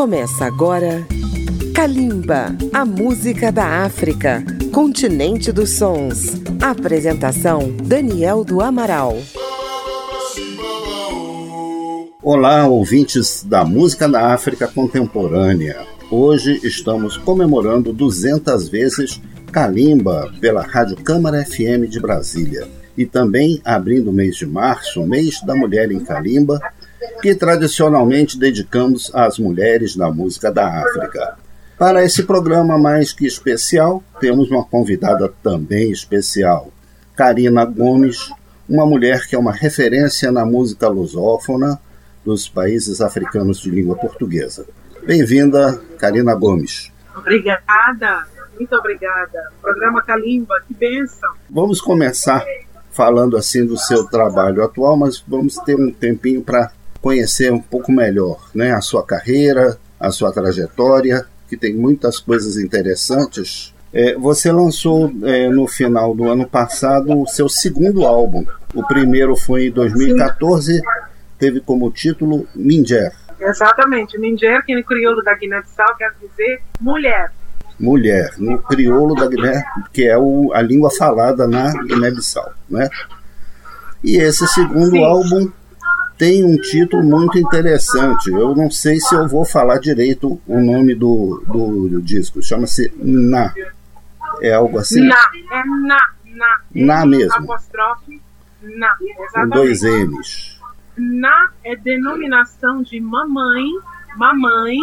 Começa agora Kalimba, a música da África, continente dos sons. Apresentação Daniel do Amaral. Olá, ouvintes da música da África contemporânea. Hoje estamos comemorando 200 vezes Kalimba pela Rádio Câmara FM de Brasília e também abrindo o mês de março, mês da mulher em Kalimba, que tradicionalmente dedicamos às mulheres da música da África. Para esse programa mais que especial, temos uma convidada também especial, Karina Gomes, uma mulher que é uma referência na música lusófona dos países africanos de língua portuguesa. Bem-vinda, Karina Gomes. Obrigada, muito obrigada. Programa Kalimba, que bênção. Vamos começar falando assim do seu trabalho atual, mas vamos ter um tempinho para conhecer um pouco melhor né, a sua carreira, a sua trajetória, que tem muitas coisas interessantes. É, você lançou é, no final do ano passado o seu segundo álbum. O primeiro foi em 2014, teve como título Minger. Exatamente, Minger, que no crioulo da Guiné-Bissau quer dizer mulher. Mulher, no crioulo da Guiné, que é o, a língua falada na Guiné-Bissau, né? E esse segundo Sim. álbum tem um título muito interessante. Eu não sei se eu vou falar direito o nome do, do, do disco. Chama-se Na. É algo assim? Na. É Na. Na. Na mesmo. Apóstrofe. Na. Exatamente. Com dois N's. Na é denominação de mamãe, mamãe,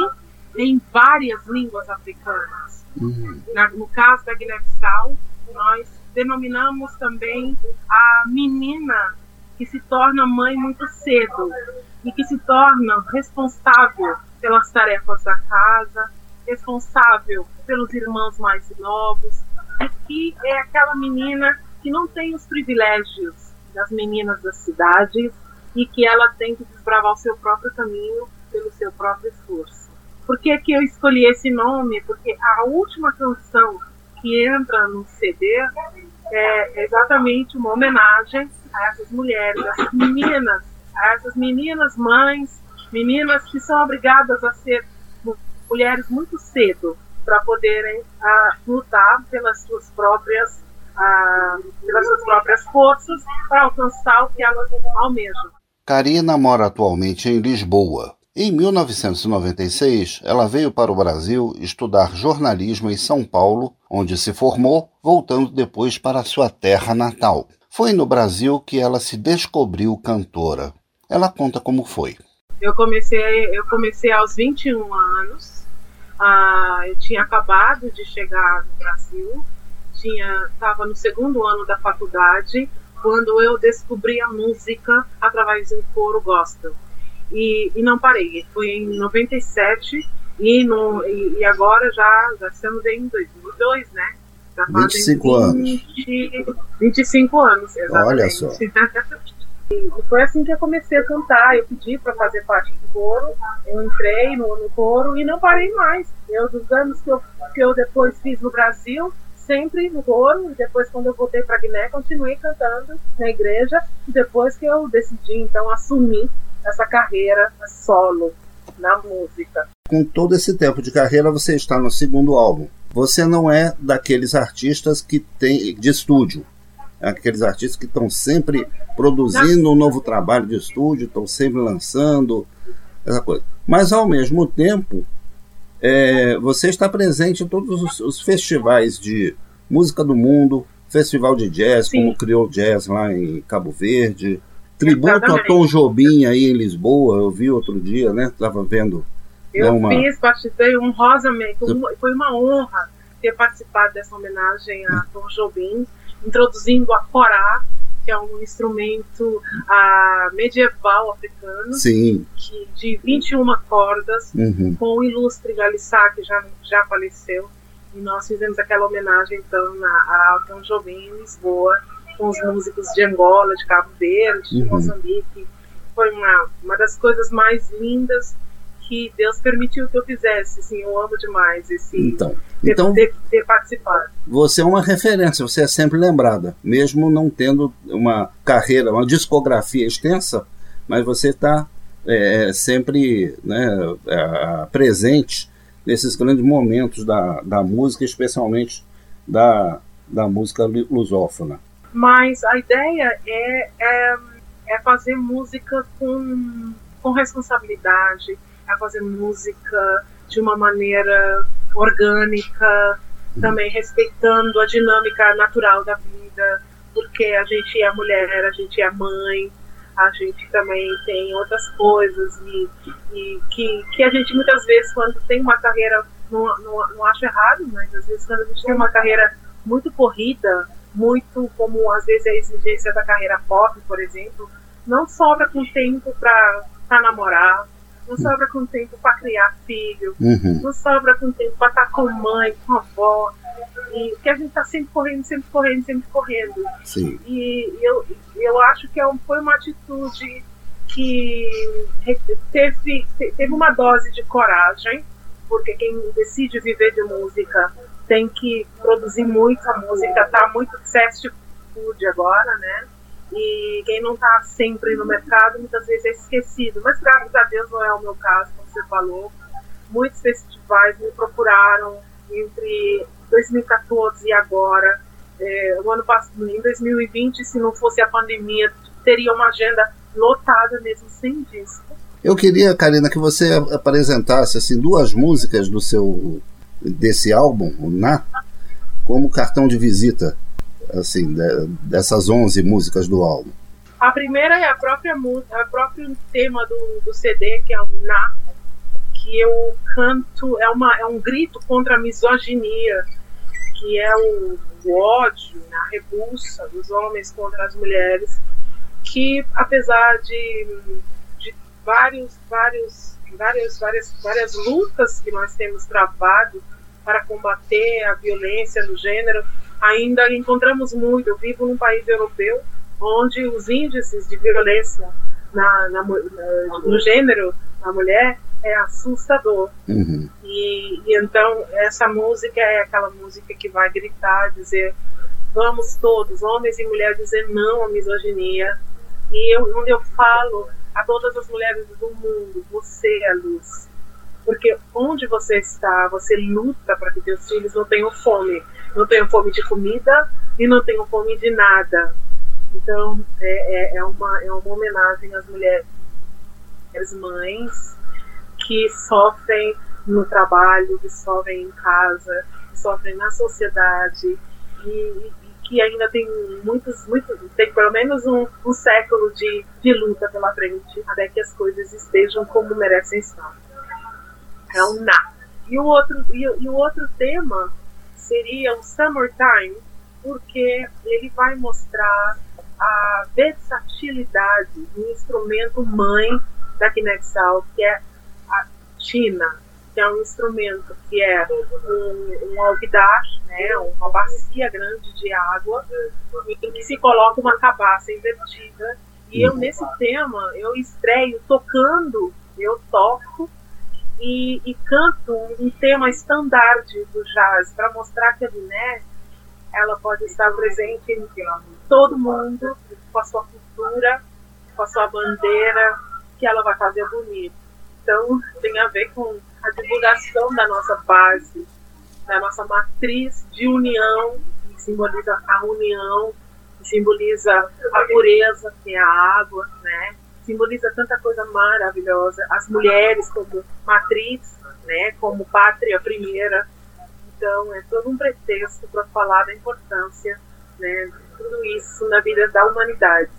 em várias línguas africanas. Uhum. Na, no caso da Guiné-Bissau, nós denominamos também a menina que se torna mãe muito cedo e que se torna responsável pelas tarefas da casa, responsável pelos irmãos mais novos, e que é aquela menina que não tem os privilégios das meninas da cidade e que ela tem que desbravar o seu próprio caminho pelo seu próprio esforço. Por que, que eu escolhi esse nome? Porque a última canção que entra no CD é exatamente uma homenagem a essas mulheres, a essas meninas, a essas meninas mães, meninas que são obrigadas a ser mulheres muito cedo para poderem ah, lutar pelas suas próprias ah, pelas suas próprias forças para alcançar o que elas almejam. Karina mora atualmente em Lisboa. Em 1996, ela veio para o Brasil estudar jornalismo em São Paulo, onde se formou, voltando depois para sua terra natal. Foi no Brasil que ela se descobriu cantora. Ela conta como foi. Eu comecei, eu comecei aos 21 anos. Ah, eu tinha acabado de chegar no Brasil, tinha estava no segundo ano da faculdade quando eu descobri a música através do coro gospel e, e não parei. Foi em 97 e, no, e, e agora já já estamos em 2002, né? Já 25 anos. 25 anos, exatamente. Olha só. E foi assim que eu comecei a cantar. Eu pedi para fazer parte do coro, eu entrei no, no coro e não parei mais. Eu, dos anos que eu, que eu depois fiz no Brasil, sempre no coro, e depois quando eu voltei para Guiné, continuei cantando na igreja, e depois que eu decidi então assumir essa carreira solo na música. Com todo esse tempo de carreira, você está no segundo álbum você não é daqueles artistas que tem de estúdio, é aqueles artistas que estão sempre produzindo um novo trabalho de estúdio, estão sempre lançando essa coisa. Mas ao mesmo tempo, é, você está presente em todos os, os, festivais de música do mundo, festival de jazz, Sim. como criou jazz lá em Cabo Verde, tributo Exatamente. a Tom Jobim aí em Lisboa, eu vi outro dia, né? Estava vendo eu uma... fiz, participei honrosamente, foi uma honra ter participado dessa homenagem a Tom Jobim, introduzindo a corá, que é um instrumento uh, medieval africano, Sim. Que, de 21 cordas, uhum. com o ilustre Galissá, que já, já faleceu. E nós fizemos aquela homenagem, então, na, a Tom Jobim em Lisboa, com os músicos de Angola, de Cabo Verde, de uhum. Moçambique. Foi uma, uma das coisas mais lindas que Deus permitiu que eu fizesse. Assim, eu amo demais esse então, ter, então ter, ter, participado. Você é uma referência, você é sempre lembrada, mesmo não tendo uma carreira, uma discografia extensa, mas você está é, sempre né, é, presente nesses grandes momentos da, da música, especialmente da, da música lusófona. Mas a ideia é, é, é fazer música com, com responsabilidade, é fazer música de uma maneira orgânica, uhum. também respeitando a dinâmica natural da vida, porque a gente é mulher, a gente é mãe, a gente também tem outras coisas e, e que, que a gente muitas vezes quando tem uma carreira, não, não, não acho errado, mas às vezes quando a gente tem uma carreira muito corrida, muito como às vezes a exigência da carreira pop, por exemplo, não sobra com tempo para namorar, não sobra com tempo para criar filho, uhum. não sobra com tempo para estar com mãe, com avó. E que a gente está sempre correndo, sempre correndo, sempre correndo. Sim. E eu, eu acho que é foi uma atitude que teve, teve uma dose de coragem, porque quem decide viver de música tem que produzir muita música, tá muito fast food agora, né? E quem não está sempre no mercado muitas vezes é esquecido. Mas graças a Deus não é o meu caso, como você falou. Muitos festivais me procuraram entre 2014 e agora. É, o ano passado, em 2020, se não fosse a pandemia, teria uma agenda lotada mesmo sem disco. Eu queria, Karina, que você apresentasse assim duas músicas do seu desse álbum, o Na, como cartão de visita assim, dessas 11 músicas do álbum? A primeira é a própria música, o próprio tema do, do CD, que é o Na, que eu canto, é, uma, é um grito contra a misoginia, que é o, o ódio, né, a repulsa dos homens contra as mulheres, que apesar de, de vários, vários, várias, várias, várias lutas que nós temos travado para combater a violência do gênero, ainda encontramos muito. Eu vivo num país europeu onde os índices de violência na, na, na, no gênero da mulher é assustador. Uhum. E, e, então essa música é aquela música que vai gritar, dizer vamos todos, homens e mulheres, dizer não à misoginia. E eu, onde eu falo a todas as mulheres do mundo, você é a luz. Porque onde você está, você luta para que seus filhos não tenham fome não tenho fome de comida e não tenho fome de nada. Então, é, é, é uma, é uma homenagem às mulheres às mães que sofrem no trabalho, que sofrem em casa, que sofrem na sociedade e que ainda tem muitos, muitos tem pelo menos um, um século de, de luta pela frente até que as coisas estejam como merecem estar. É um na. E o outro, e, e o outro tema seria o Summertime, porque ele vai mostrar a versatilidade do instrumento mãe da Kinexal, que é a China, que é um instrumento que é um, um alguidar, né, uma bacia grande de água, em que se coloca uma cabaça invertida. E eu, nesse tema, eu estreio tocando, eu toco e, e canto um tema estandarte do jazz para mostrar que a Guiné ela pode estar presente em todo mundo com a sua cultura, com a sua bandeira, que ela vai fazer bonito. Então tem a ver com a divulgação da nossa base, da nossa matriz de união, que simboliza a união, que simboliza a pureza, que é a água, né? simboliza tanta coisa maravilhosa. As mulheres como matriz, né, como pátria primeira. Então, é todo um pretexto para falar da importância né, de tudo isso na vida da humanidade.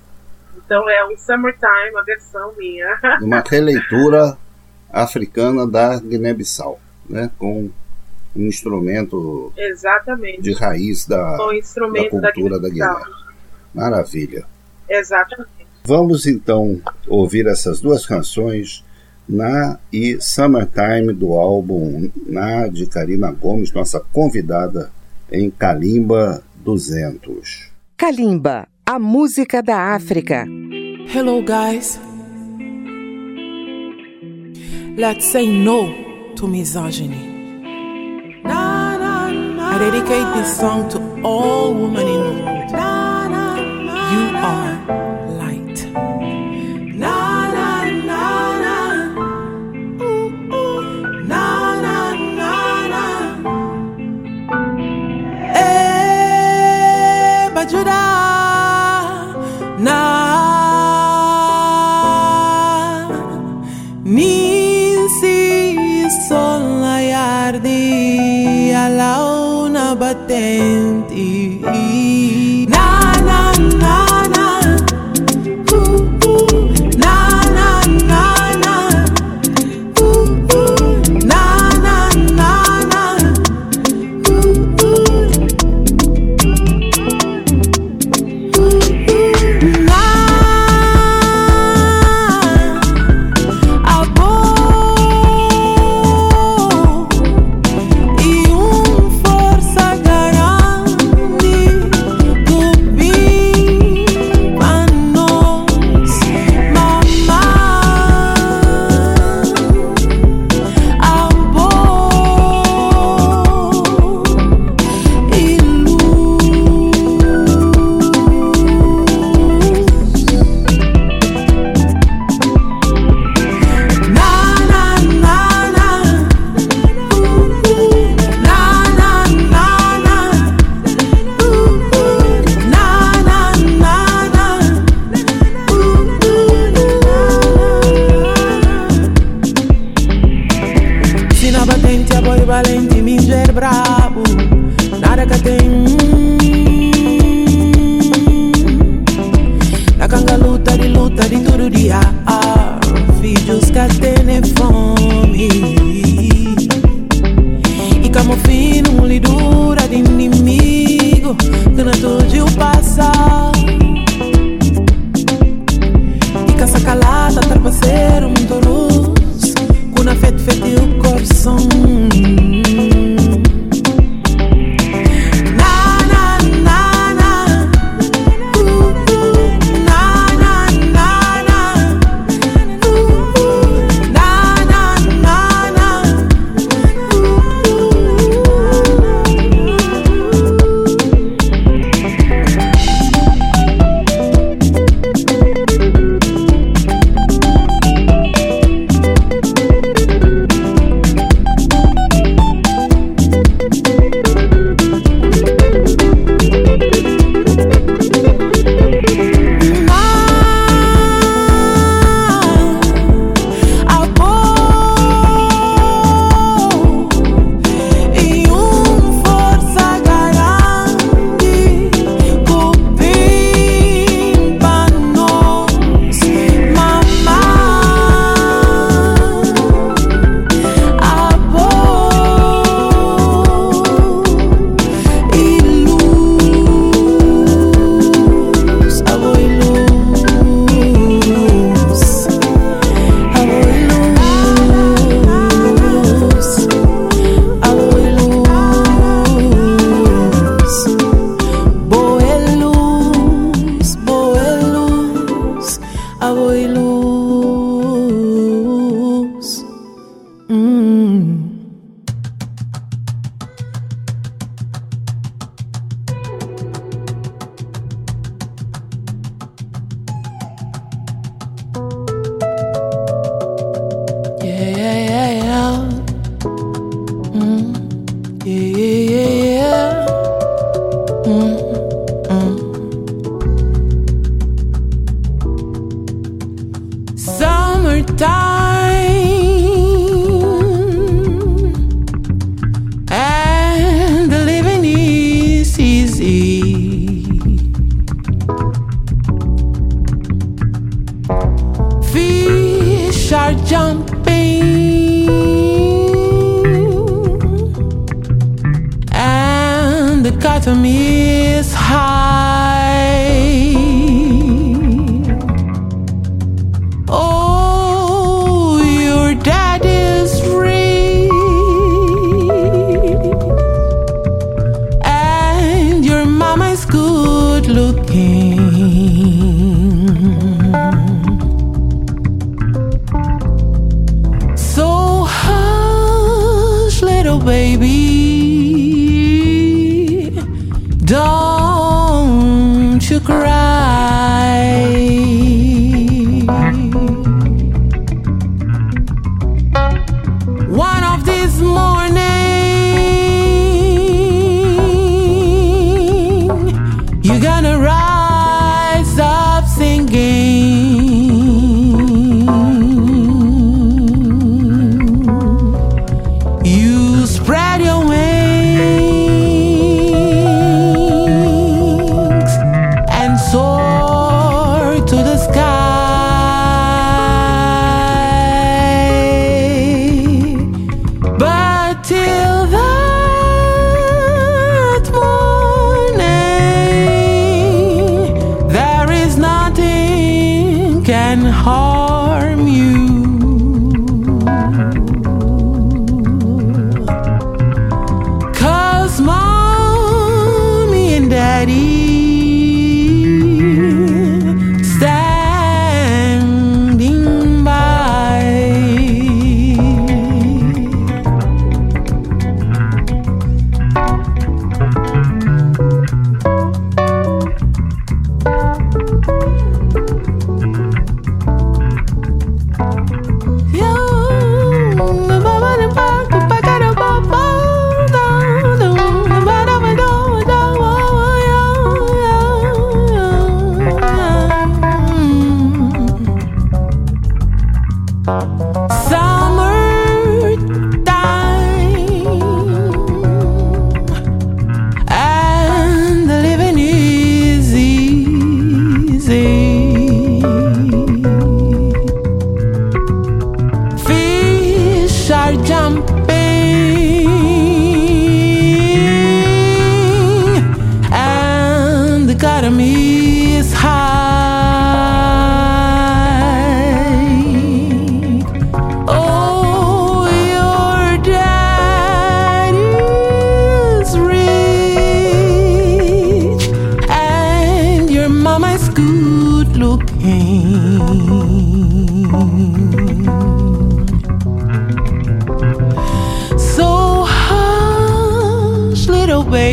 Então, é o Summertime, a versão minha. Uma releitura africana da Guiné-Bissau, né, com um instrumento Exatamente. de raiz da, da cultura da, da Guiné. Maravilha. Exatamente. Vamos então ouvir essas duas canções, Na e Summertime, do álbum Na, de Karina Gomes, nossa convidada em Kalimba 200. Kalimba, a música da África. Hello, guys. Let's say no to misogyny. I dedicate this song to all women in day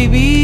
baby.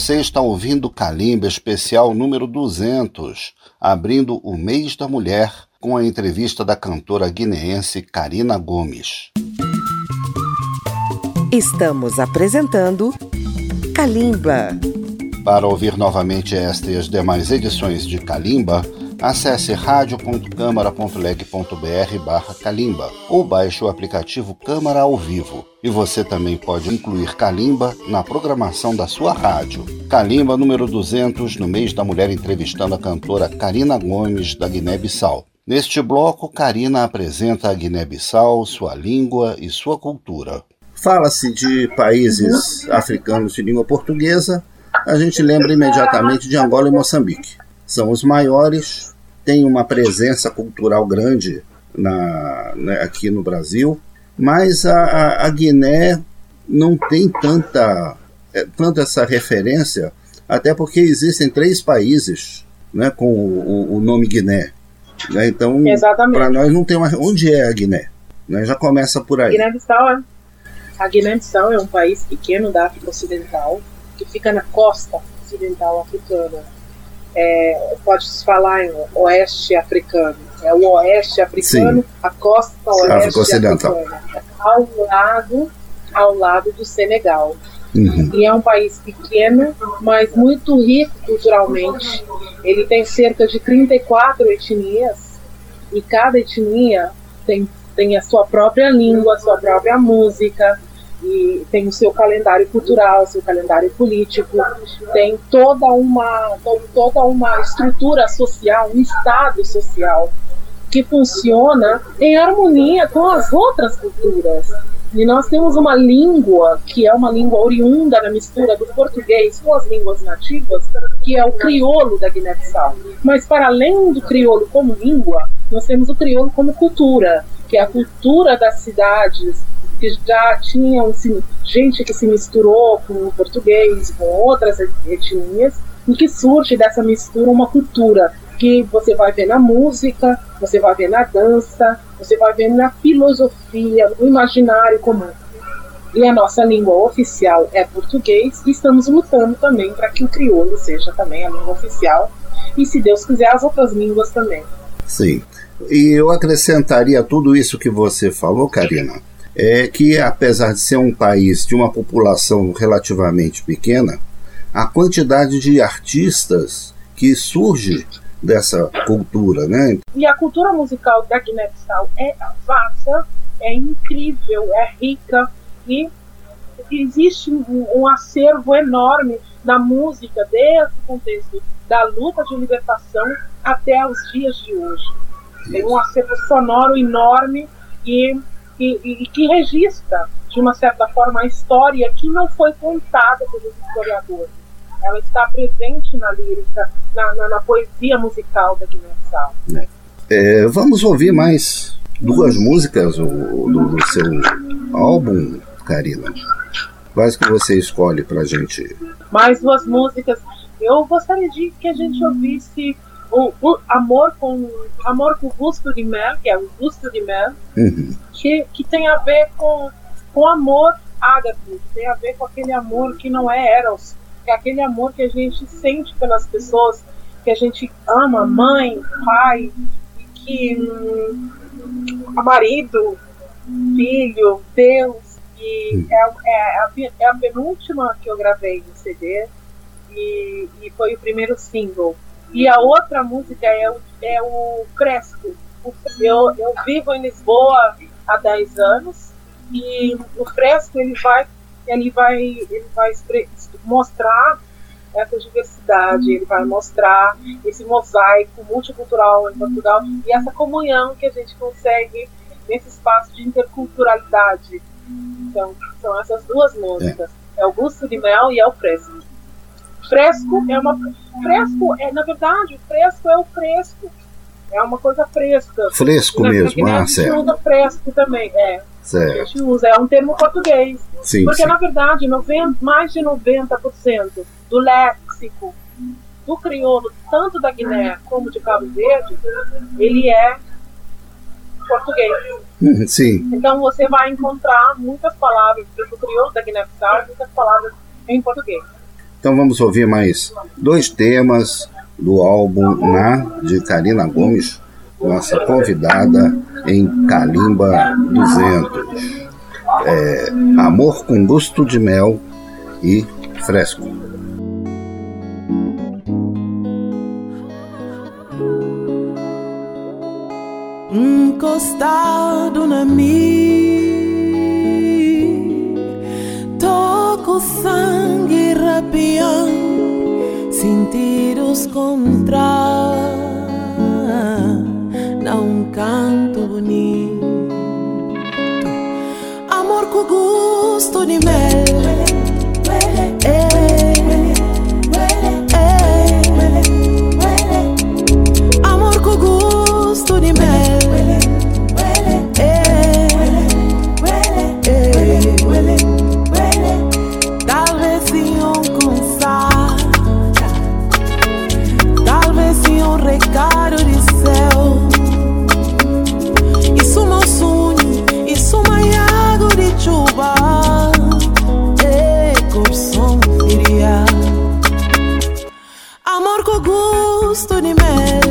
Você está ouvindo Calimba Especial número 200, abrindo o mês da mulher com a entrevista da cantora guineense Karina Gomes. Estamos apresentando Calimba. Para ouvir novamente esta e as demais edições de Calimba, acesse radio.câmara.leg.br Calimba ou baixe o aplicativo Câmara ao Vivo. E você também pode incluir Calimba na programação da sua rádio. Calimba número 200, no mês da mulher entrevistando a cantora Karina Gomes, da Guiné-Bissau. Neste bloco, Karina apresenta a Guiné-Bissau, sua língua e sua cultura. Fala-se de países africanos de língua portuguesa, a gente lembra imediatamente de Angola e Moçambique. São os maiores tem uma presença cultural grande na, né, aqui no Brasil, mas a, a, Guiné não tem tanta, é, tanta essa referência, até porque existem três países né, com o, o nome Guiné. Né? Então, para nós não tem uma. Onde é a Guiné? Né? Já começa por aí. Guiné-Bissau é, a Guiné-Bissau é um país pequeno da África Ocidental que fica na costa ocidental africana é, pode-se falar em oeste africano. É o oeste africano, Sim. a costa oeste africana, ao lado, ao lado do Senegal. Uhum. E é um país pequeno, mas muito rico culturalmente. Ele tem cerca de 34 etnias e cada etnia tem, tem a sua própria língua, a sua própria música, e tem o seu calendário cultural, seu calendário político, tem toda uma, toda uma estrutura social, um estado social que funciona em harmonia com as outras culturas. E nós temos uma língua que é uma língua oriunda da mistura do português com as línguas nativas, que é o crioulo da Guiné-Bissau. Mas para além do crioulo como língua, nós temos o crioulo como cultura, que é a cultura das cidades, que já tinham gente que se misturou com o português, com outras etnias, e que surge dessa mistura uma cultura que você vai ver na música, você vai ver na dança, você vai ver na filosofia, no imaginário comum. E a nossa língua oficial é português e estamos lutando também para que o crioulo seja também a língua oficial e, se Deus quiser, as outras línguas também. Sim. E eu acrescentaria tudo isso que você falou, Karina, é que, apesar de ser um país de uma população relativamente pequena, a quantidade de artistas que surge dessa cultura, né? E a cultura musical da Guiné-Bissau é vasta, é incrível, é rica e existe um, um acervo enorme da música desde o contexto da luta de libertação até os dias de hoje. Tem um acervo sonoro enorme e, e, e, que registra, de uma certa forma, a história que não foi contada pelos historiadores. Ela está presente na lírica, na, na, na poesia musical da Guiné-Bissau. É, vamos ouvir mais duas músicas do, do, do seu álbum, Karina. Quais que você escolhe para gente? Mais duas músicas. Eu gostaria de que a gente ouvisse o, o Amor com Amor com Gusto de Mel, que é o Gusto de Mel, uhum. que, que tem a ver com, com amor ágape, tem a ver com aquele amor que não é eros, é aquele amor que a gente sente pelas pessoas que a gente ama, mãe, pai, e que hum, marido, filho, Deus, e hum. é, é, a, é a penúltima que eu gravei no CD e, e foi o primeiro single. E a outra música é o, é o Fresco. Eu, eu vivo em Lisboa há 10 anos e o Fresco ele vai, ele vai, ele vai mostrar essa diversidade, ele vai mostrar esse mosaico multicultural em Portugal e essa comunhão que a gente consegue nesse espaço de interculturalidade. Então, são essas duas músicas. É, é o Gusto de Mel e é o Fresco. Fresco é uma. Fresco é, na verdade, fresco é o fresco. É uma coisa fresca. Fresco na, mesmo, ah, certo. A gente usa fresco também, é. Certo. A gente usa, é um termo português. Sim, Porque, sim. na verdade, 90, mais de 90% do léxico do crioulo, tanto da Guiné como de Cabo Verde, ele é português. Hum, sim. Então você vai encontrar muitas palavras do crioulo da Guiné-Bissau, muitas palavras em português. Então vamos ouvir mais dois temas do álbum Na, de Karina Gomes, nossa convidada em Calimba 200. É, Amor com Gosto de Mel e Fresco. Encostado na mim, sangue rapiando, sentidos contra, não canto bonito, amor com gosto de mel. loose to the man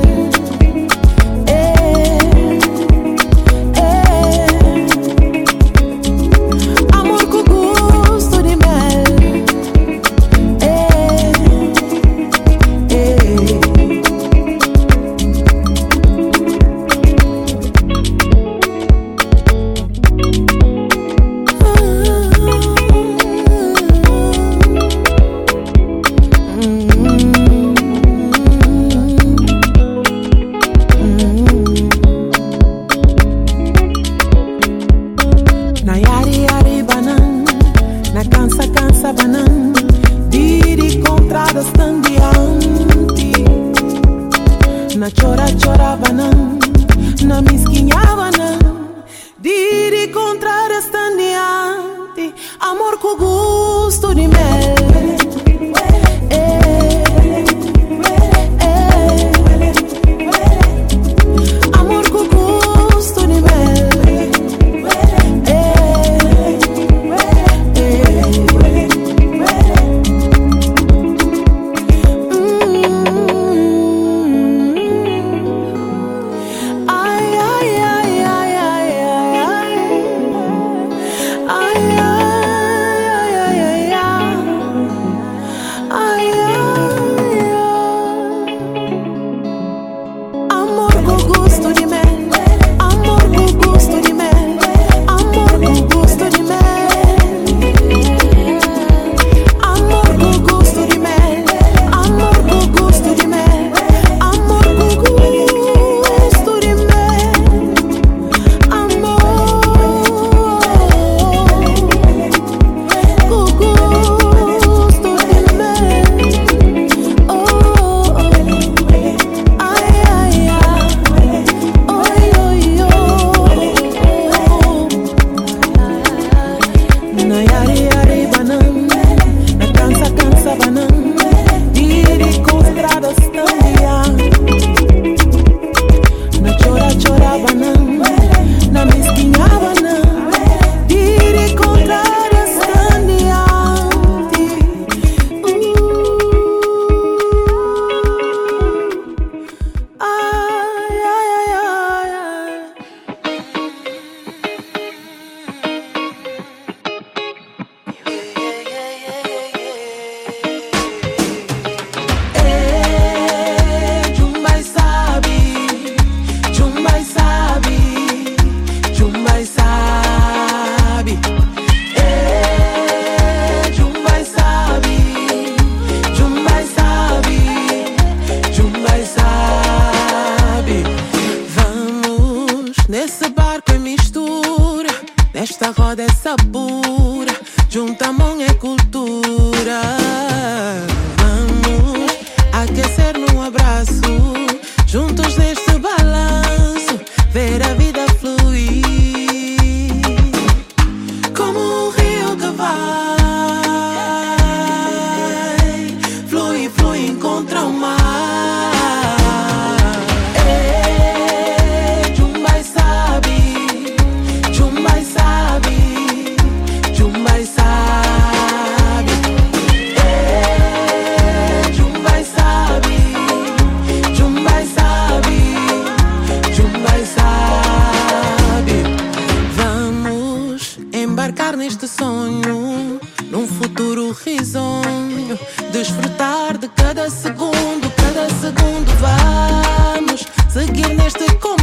embarcar neste sonho, num futuro risonho, desfrutar de cada segundo, cada segundo vamos seguir neste caminho.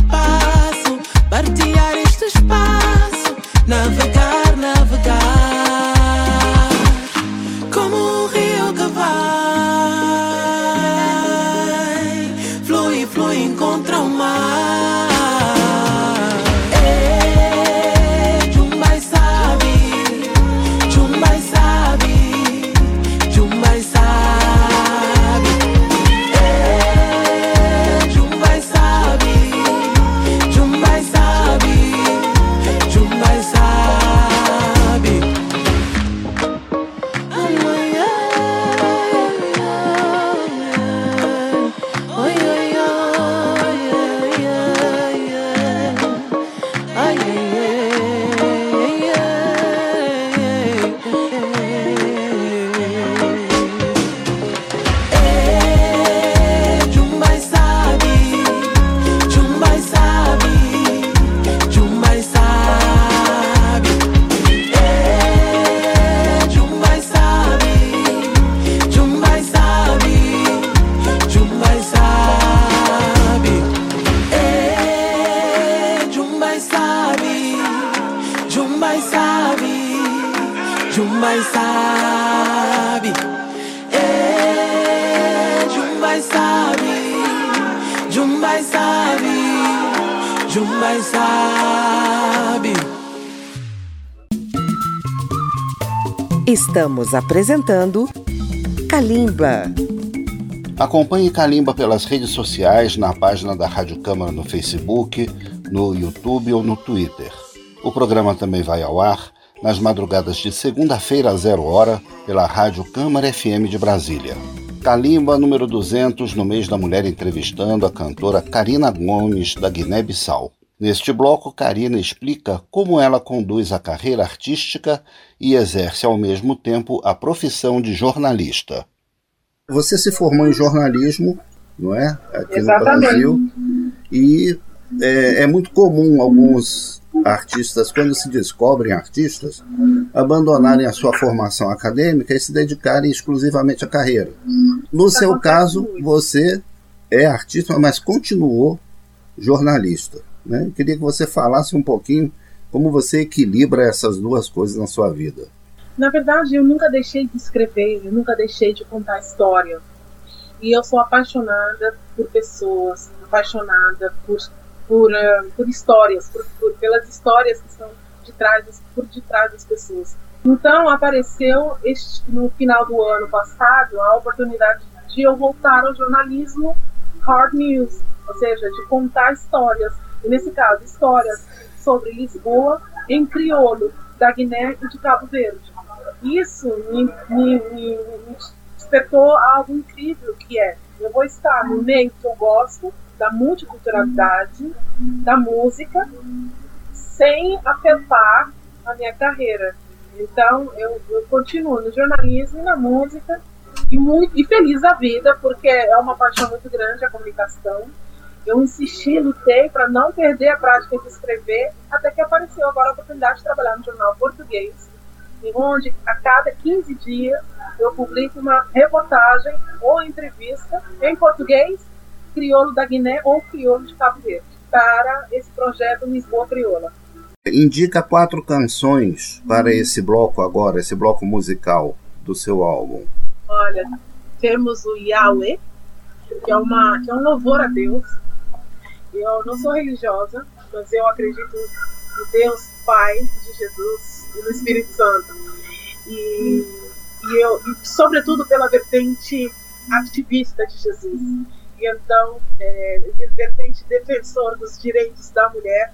Estamos apresentando Kalimba. Acompanhe Kalimba pelas redes sociais, na página da Rádio Câmara no Facebook, no YouTube ou no Twitter. O programa também vai ao ar nas madrugadas de segunda-feira a zero hora pela Rádio Câmara FM de Brasília. Kalimba número 200 no mês da mulher entrevistando a cantora Karina Gomes da Guiné-Bissau. Neste bloco, Karina explica como ela conduz a carreira artística e exerce ao mesmo tempo a profissão de jornalista. Você se formou em jornalismo, não é? Aqui Exatamente. no Brasil. E é, é muito comum alguns artistas, quando se descobrem artistas, abandonarem a sua formação acadêmica e se dedicarem exclusivamente à carreira. No seu caso, você é artista, mas continuou jornalista. Né? Queria que você falasse um pouquinho como você equilibra essas duas coisas na sua vida. Na verdade, eu nunca deixei de escrever, eu nunca deixei de contar história. E eu sou apaixonada por pessoas, apaixonada por, por, uh, por histórias, por, por, pelas histórias que estão de trás, por detrás das pessoas. Então, apareceu este, no final do ano passado a oportunidade de eu voltar ao jornalismo hard news, ou seja, de contar histórias e nesse caso, histórias sobre Lisboa em crioulo da Guiné e de Cabo Verde. Isso me, me, me, me despertou algo incrível que é eu vou estar no meio que eu gosto da multiculturalidade, da música, sem afetar a minha carreira. Então, eu, eu, continuo no jornalismo e na música e, muito, e feliz da vida, porque é uma paixão muito grande a comunicação. Eu insisti, lutei para não perder a prática de escrever, até que apareceu agora a oportunidade de trabalhar no jornal português, onde a cada 15 dias eu publico uma reportagem ou entrevista em português, crioulo da Guiné ou crioulo de Cabo Verde, para esse projeto Lisboa Crioula. Indica quatro canções para esse bloco agora, esse bloco musical do seu álbum. Olha, temos o Yahweh, que é, uma, que é um louvor a Deus, eu não sou religiosa, mas eu acredito no Deus Pai de Jesus e no Espírito Santo. e, e eu, e sobretudo pela vertente ativista de Jesus. E então, é, vertente defensor dos direitos da mulher,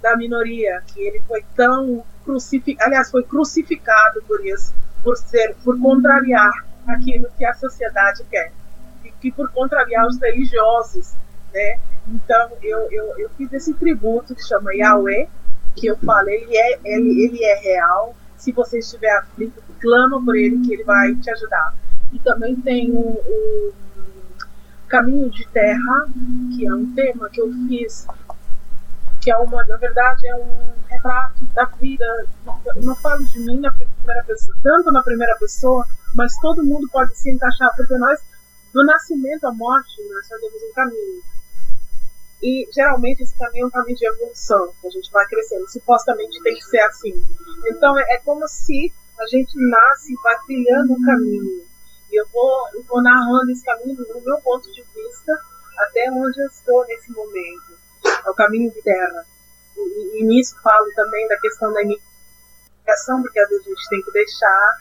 da minoria, que ele foi tão crucificado, aliás, foi crucificado por isso, por ser, por contrariar aquilo que a sociedade quer, e que por contrariar os religiosos, né? Então, eu, eu, eu fiz esse tributo que chama Yahweh, que eu falei, ele é, ele, ele é real. Se você estiver aflito, clama por ele que ele vai te ajudar. E também tem o, o Caminho de Terra, que é um tema que eu fiz, que é uma, na verdade, é um retrato da vida. Eu não falo de mim na primeira pessoa, tanto na primeira pessoa, mas todo mundo pode se encaixar, porque nós, do nascimento à morte, nós fazemos um caminho. E geralmente esse caminho é um caminho de evolução, a gente vai crescendo. Supostamente tem que ser assim. Então é, é como se a gente nasce e vai trilhando um caminho. E eu vou, eu vou narrando esse caminho do meu ponto de vista até onde eu estou nesse momento. É o caminho de terra. E, e nisso falo também da questão da imigração, porque às vezes a gente tem que deixar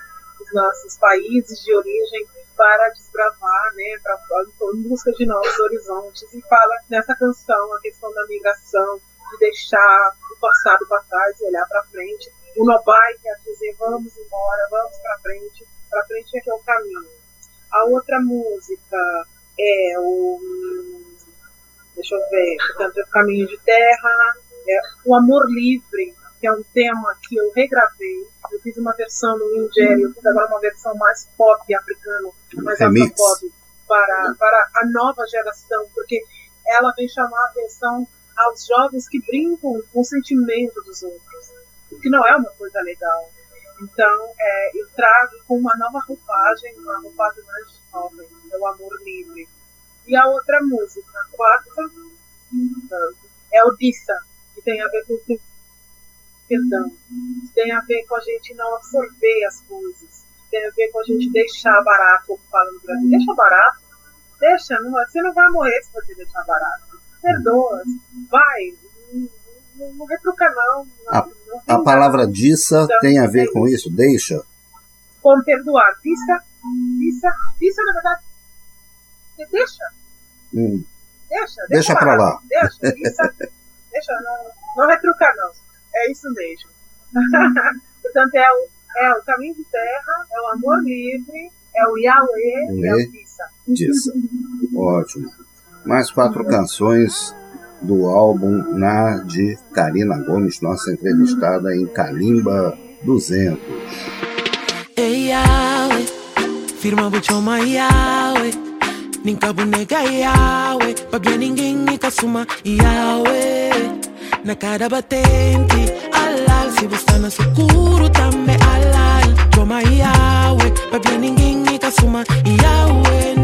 nossos países de origem para desbravar, né, pra, em busca de novos horizontes. E fala nessa canção a questão da migração, de deixar o passado para trás e olhar para frente. O Nobai quer dizer vamos embora, vamos para frente, para frente é que é o caminho. A outra música é o deixa eu ver, portanto, é o Caminho de Terra, é o Amor Livre, que é um tema que eu regravei. Eu fiz uma versão no Indie, eu fiz agora uma versão mais pop africano, mais pop para, para a nova geração, porque ela vem chamar a atenção aos jovens que brincam com o sentimento dos outros, o que não é uma coisa legal. Então, é, eu trago com uma nova roupagem, uma roupagem mais jovem, é o amor livre. E a outra música, a quarta, é o Dissa, que tem a ver com perdão. Tem a ver com a gente não absorver as coisas. Tem a ver com a gente deixar barato, como fala no Brasil. Deixa barato. Deixa, não, você não vai morrer se você deixar barato. Perdoa, vai. Não, não retruca, não. não a, não a palavra dissa então, tem a ver é com isso? Deixa? Com perdoar. Dissa, dissa, dissa, na verdade, deixa. Hum. Deixa, deixa, deixa pra lá. Deixa, dissa, deixa, não, não retruca, não. É isso mesmo. Portanto, é o, é o caminho de terra, é o amor livre, é o Yahweh e é o Tissa. Tissa. Ótimo. Mais quatro canções do álbum Na de Karina Gomes, nossa entrevistada em Kalimba 200. Hey, Yahweh, firma buchoma Yahweh, ninka bunega Yahweh, babia ninguém ikasuma Yahweh. Na cada batente Alal, se você na seguro também Alal, toma Yahweh Pra ninguém me suma Yahweh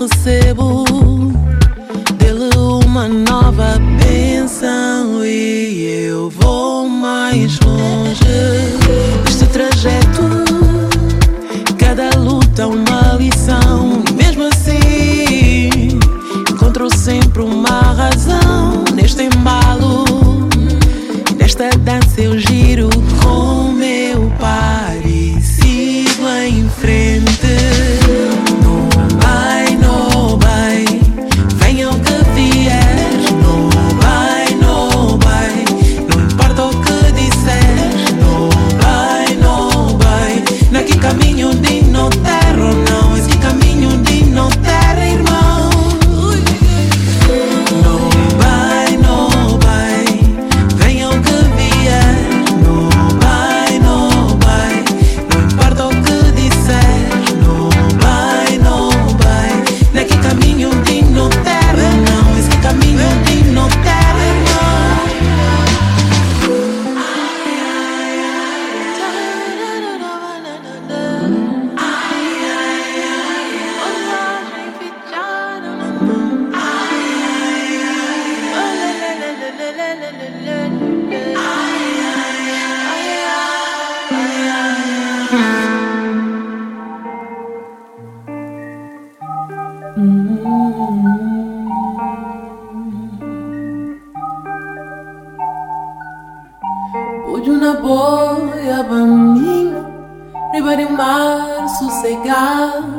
recebo.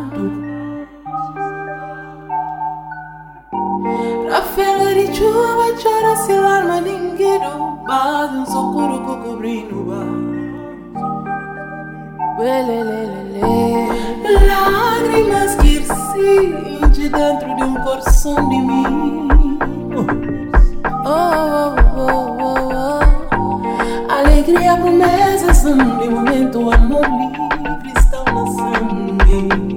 sentado Rafeli chuva chorar se larma ninguém roubado Socorro cobrindo o bar. Lágrimas que ircem de dentro de um coração de mim. Oh, oh, oh, oh, oh. Alegria, promessas, de momento, amor livre estão na sangue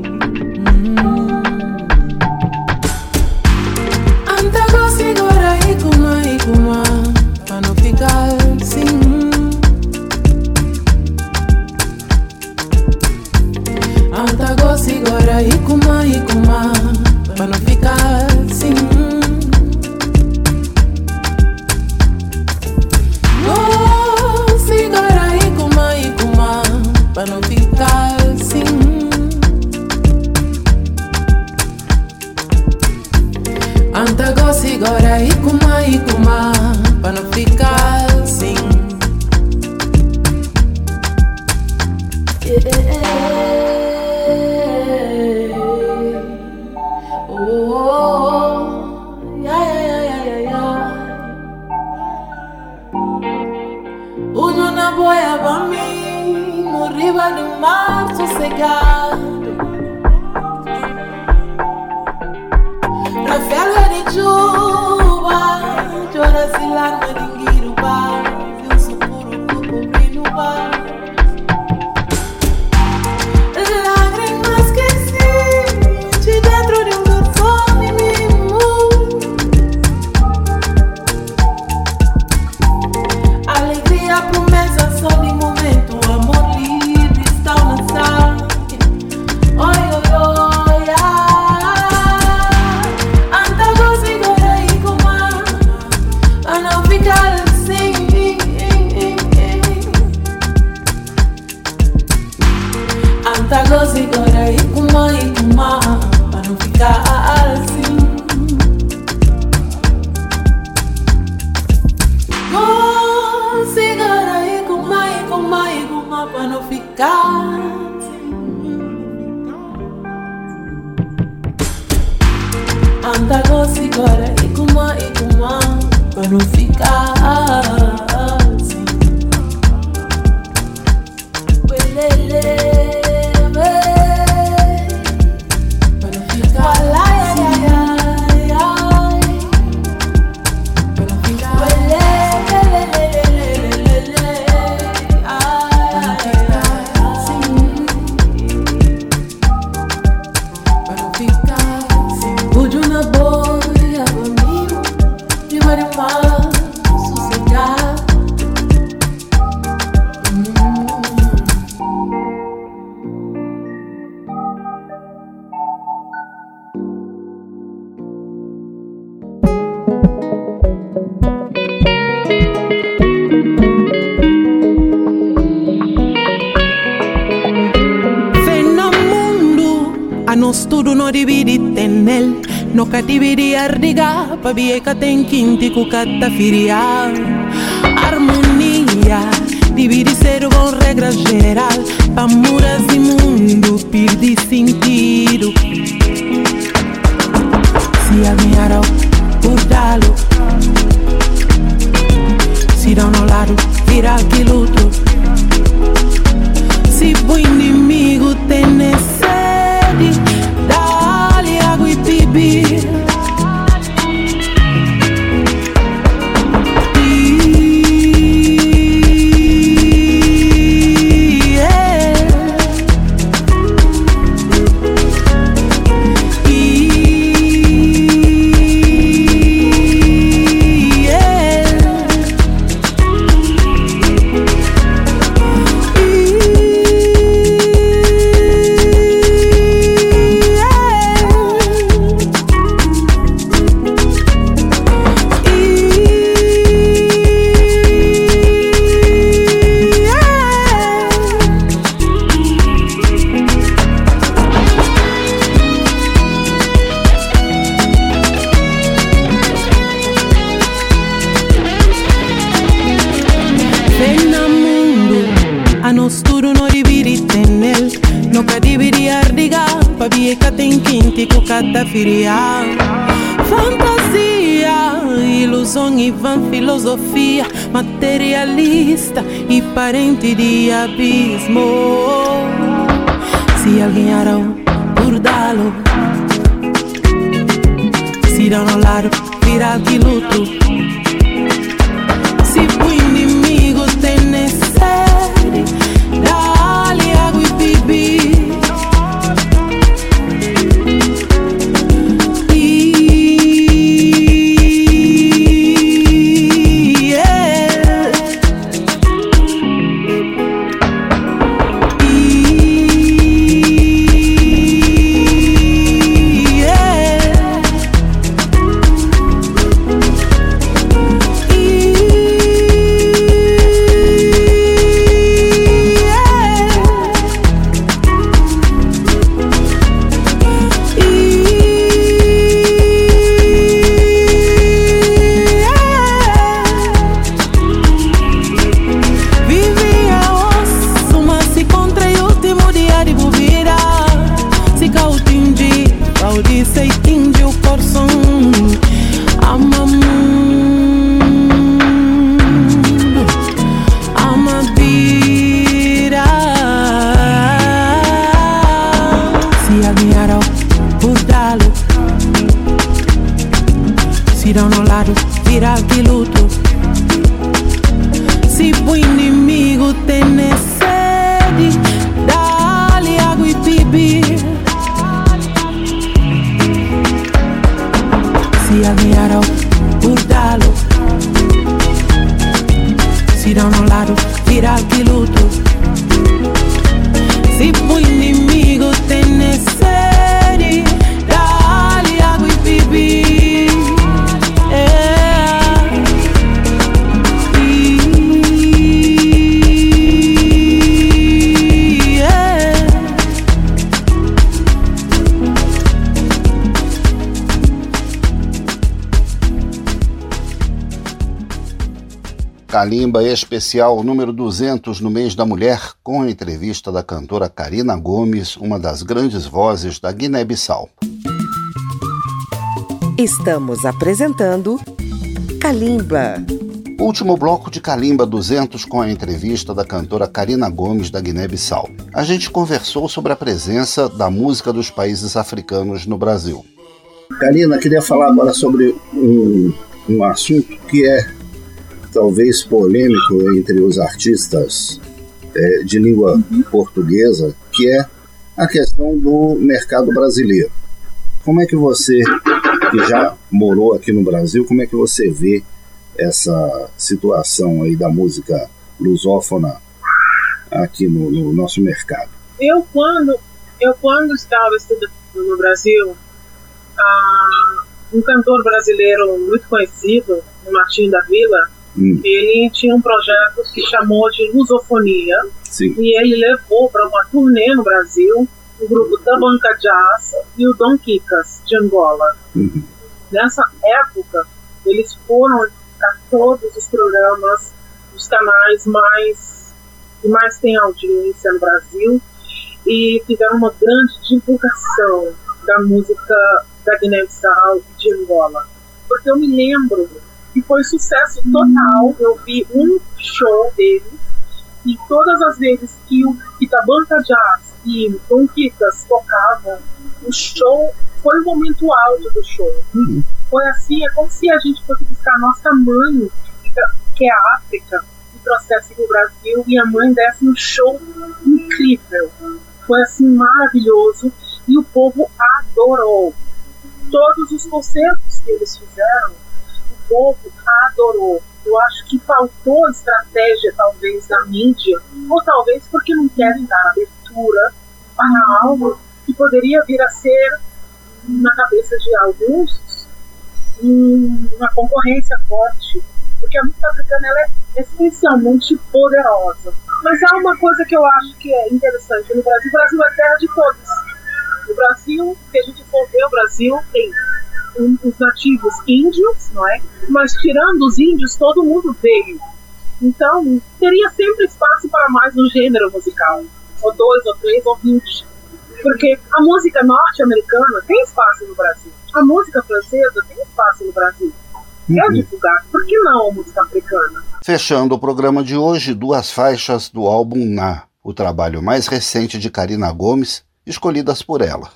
pa bieka tem quinti cucata firia. Harmonia, dividi ser com regra geral Pa muras e mundo, perdi sentido Se alinhar ao dar more. Especial número 200 no mês da mulher, com a entrevista da cantora Karina Gomes, uma das grandes vozes da Guiné-Bissau. Estamos apresentando Kalimba. Último bloco de Calimba 200 com a entrevista da cantora Karina Gomes da Guiné-Bissau. A gente conversou sobre a presença da música dos países africanos no Brasil. Karina, queria falar agora sobre um, um assunto que é talvez polêmico entre os artistas eh, de língua portuguesa, que é a questão do mercado brasileiro. Como é que você, que já morou aqui no Brasil, como é que você vê essa situação aí da música lusófona aqui no, no nosso mercado? Eu quando eu quando estava estudando no Brasil, ah, um cantor brasileiro muito conhecido, Martinho da Vila, Hum, ele tinha um projeto que chamou de Lusofonia sim. e ele levou para uma turnê no Brasil o grupo da Banca Jazz e o Dom Kikas de Angola. Uhum. Nessa época, eles foram a todos os programas, os canais mais que mais têm audiência no Brasil e fizeram uma grande divulgação da música da Guiné-Bissau e de Angola. Porque eu me lembro que foi sucesso total. Eu vi um show deles e todas as vezes que o Itabanca Jazz e Kikas tocavam, o show foi o momento alto do show. Foi assim, é como se a gente fosse buscar nossa mãe, que é a África, e trouxesse para o Brasil e a mãe desse um show incrível. Foi assim maravilhoso e o povo adorou. Todos os concertos que eles fizeram, povo adorou. Eu acho que faltou estratégia, talvez, da mídia, ou talvez porque não querem dar abertura para algo que poderia vir a ser, na cabeça de alguns, um- uma concorrência forte. Porque a música africana ela é essencialmente poderosa. Mas há uma coisa que eu acho que é interessante no Brasil: o Brasil é terra de todos. No Brasil, se a gente for ver, o Brasil tem os nativos índios, não é? Mas tirando os índios, todo mundo veio. Então, teria sempre espaço para mais um gênero musical, ou dois, ou três, ou vinte. Porque a música norte-americana tem espaço no Brasil. A música francesa tem espaço no Brasil. É divulgado. Por que não a música africana? Fechando o programa de hoje, duas faixas do álbum Na, o trabalho mais recente de Karina Gomes, escolhidas por ela.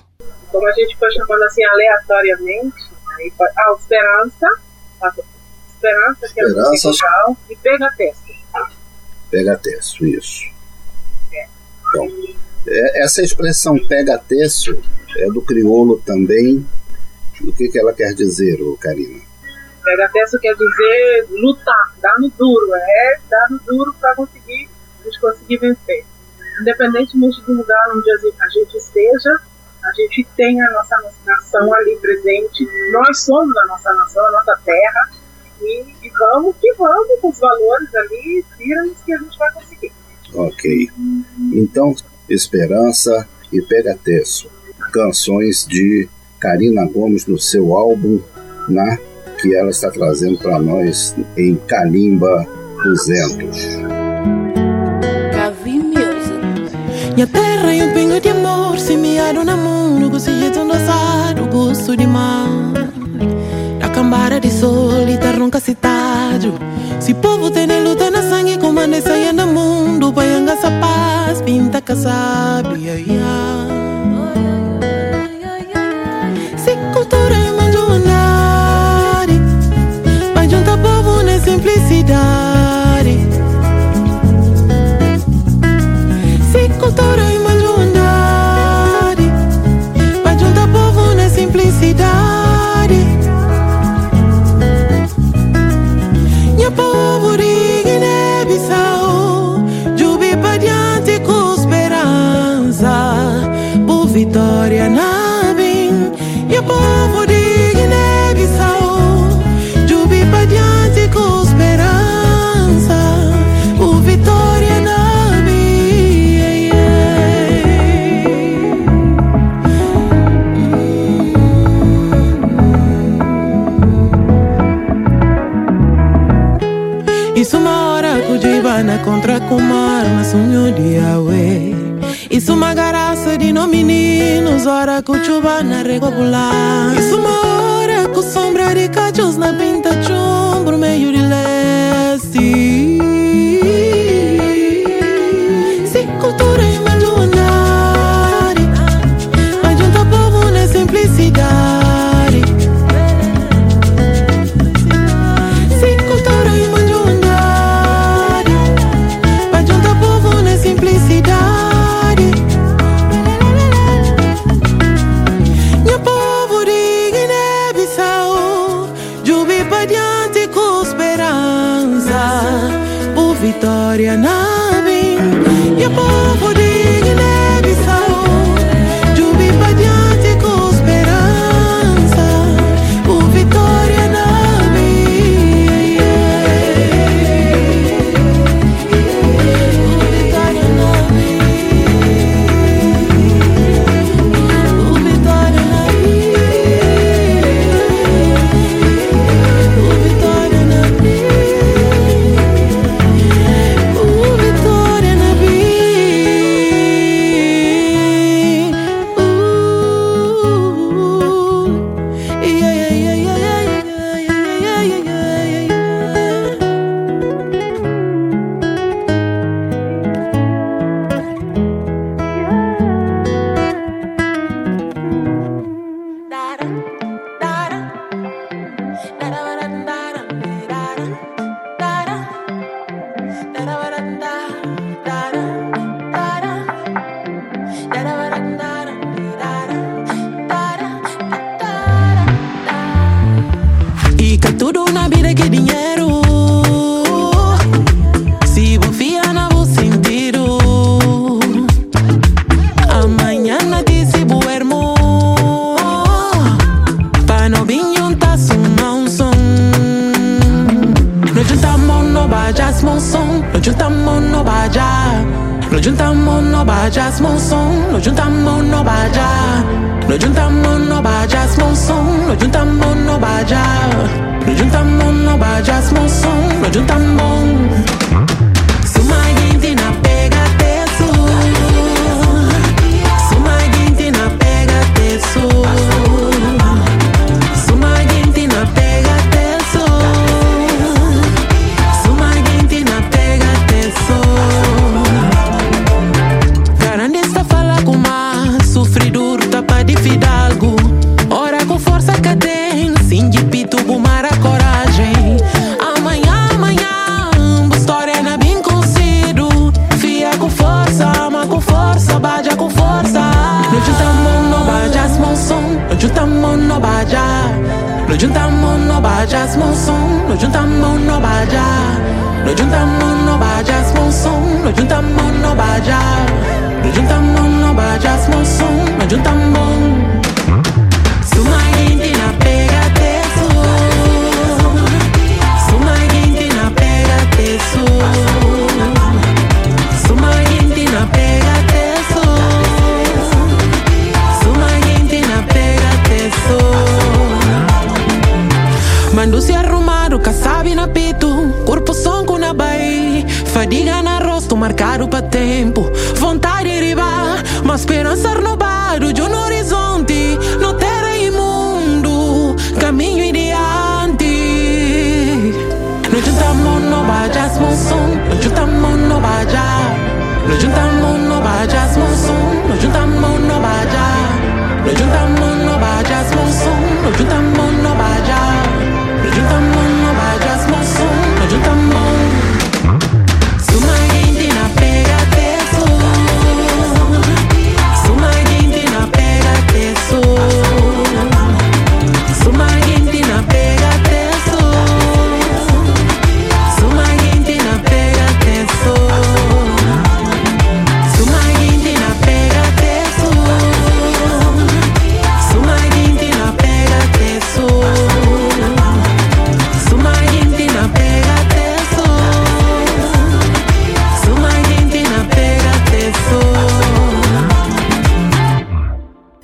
Como a gente foi chamando assim aleatoriamente, aí foi a Esperança, a Esperança, que é musical, e Pega Testa. Pega teço, isso. Então, é- essa expressão pega teço é do crioulo também. O que, que ela quer dizer, ô Karina? Pega Testa quer dizer lutar, dar no duro, é dar no duro para conseguir, conseguir vencer. Independentemente do lugar onde a gente esteja, a gente tem a nossa nação ali presente, nós somos a nossa nação, a nossa terra, e, e vamos que vamos com os valores ali firmes que a gente vai conseguir. Ok. Então, Esperança e Pega Teço. Canções de Karina Gomes no seu álbum Na, que ela está trazendo para nós em Kalimba 200. Minha terra e um pingo de amor semeado na mundo, gosto endossado, gosto de mar. A cambara de sol e nunca citado. Se povo tem luta na sangue, comanda saia no mundo, paianga essa paz, pinta que sabe. ai, ai.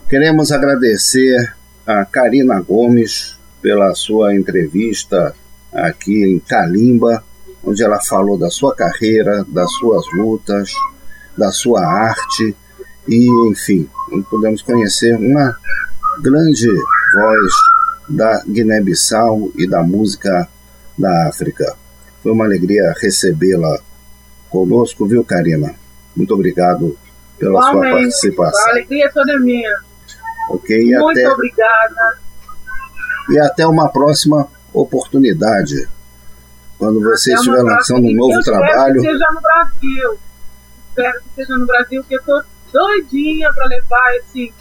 Queremos agradecer a Karina Gomes pela sua entrevista aqui em Calimba, onde ela falou da sua carreira, das suas lutas, da sua arte e, enfim, pudemos conhecer uma grande voz da Guiné-Bissau e da música da África. Foi uma alegria recebê-la conosco, viu, Karina? Muito obrigado pela sua participação. A alegria é toda minha. Ok, Muito até, obrigada. E até uma próxima oportunidade. Quando você Até estiver lançando um novo eu trabalho. Espero que seja no Brasil. Espero que seja no Brasil, porque eu estou doidinha para levar esse,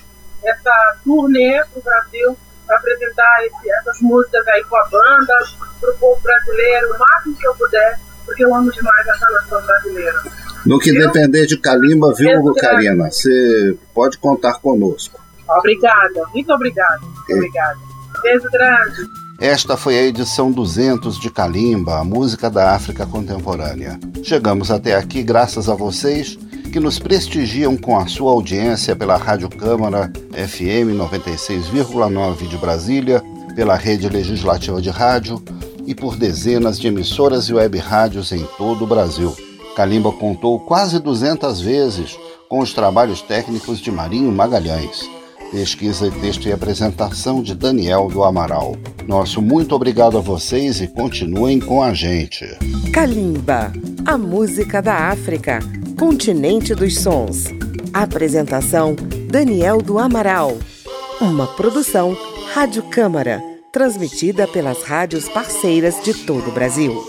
essa turnê para o Brasil, para apresentar esse, essas músicas aí com a banda, para o povo brasileiro, o máximo que eu puder, porque eu amo demais essa nação brasileira. No que Viu? depender de Kalimba, viu, Karina? Você pode contar conosco. Obrigada, muito obrigada. Ok. Obrigada. Beijo grande. Esta foi a edição 200 de Kalimba, a música da África contemporânea. Chegamos até aqui graças a vocês que nos prestigiam com a sua audiência pela Rádio Câmara FM 96,9 de Brasília, pela Rede Legislativa de Rádio e por dezenas de emissoras e web rádios em todo o Brasil. Kalimba contou quase 200 vezes com os trabalhos técnicos de Marinho Magalhães. Pesquisa, texto e apresentação de Daniel do Amaral. Nosso muito obrigado a vocês e continuem com a gente. Kalimba, a música da África, continente dos sons. Apresentação: Daniel do Amaral. Uma produção Rádio Câmara, transmitida pelas rádios parceiras de todo o Brasil.